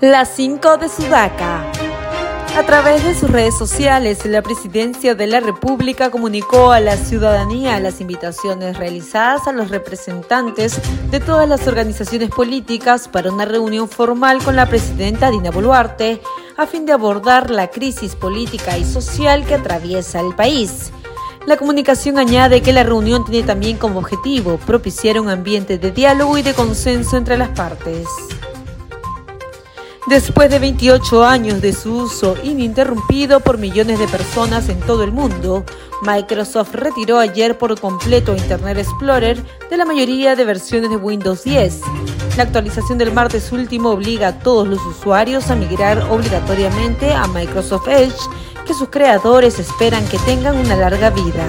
Las 5 de Sudaca. A través de sus redes sociales, la Presidencia de la República comunicó a la ciudadanía las invitaciones realizadas a los representantes de todas las organizaciones políticas para una reunión formal con la presidenta Dina Boluarte a fin de abordar la crisis política y social que atraviesa el país. La comunicación añade que la reunión tiene también como objetivo propiciar un ambiente de diálogo y de consenso entre las partes. Después de 28 años de su uso ininterrumpido por millones de personas en todo el mundo, Microsoft retiró ayer por completo Internet Explorer de la mayoría de versiones de Windows 10. La actualización del martes último obliga a todos los usuarios a migrar obligatoriamente a Microsoft Edge, que sus creadores esperan que tengan una larga vida.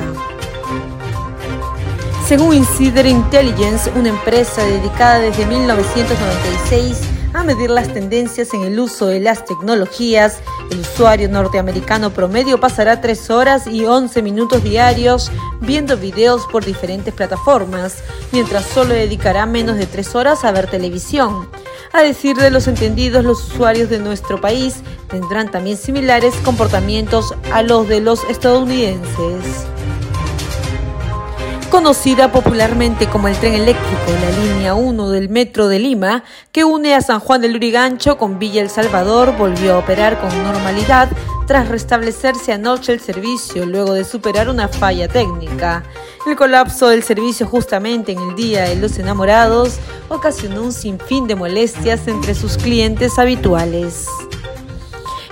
Según Insider Intelligence, una empresa dedicada desde 1996 a medir las tendencias en el uso de las tecnologías, el usuario norteamericano promedio pasará 3 horas y 11 minutos diarios viendo videos por diferentes plataformas, mientras solo dedicará menos de 3 horas a ver televisión. A decir de los entendidos, los usuarios de nuestro país tendrán también similares comportamientos a los de los estadounidenses. Conocida popularmente como el tren eléctrico, la línea 1 del metro de Lima, que une a San Juan del Lurigancho con Villa El Salvador, volvió a operar con normalidad tras restablecerse anoche el servicio luego de superar una falla técnica. El colapso del servicio justamente en el Día de los Enamorados ocasionó un sinfín de molestias entre sus clientes habituales.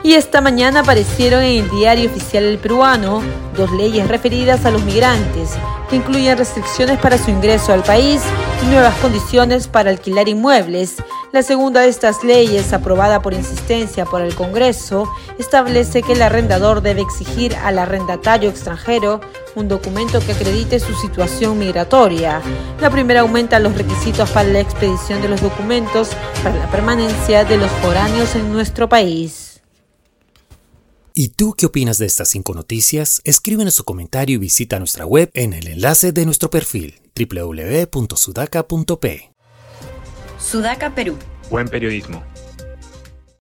Y esta mañana aparecieron en el diario oficial El Peruano dos leyes referidas a los migrantes, que incluyen restricciones para su ingreso al país y nuevas condiciones para alquilar inmuebles. La segunda de estas leyes, aprobada por insistencia por el Congreso, establece que el arrendador debe exigir al arrendatario extranjero un documento que acredite su situación migratoria. La primera aumenta los requisitos para la expedición de los documentos para la permanencia de los foráneos en nuestro país. ¿Y tú qué opinas de estas cinco noticias? Escríbenos su comentario y visita nuestra web en el enlace de nuestro perfil www.sudaca.p. Sudaca Perú. Buen periodismo.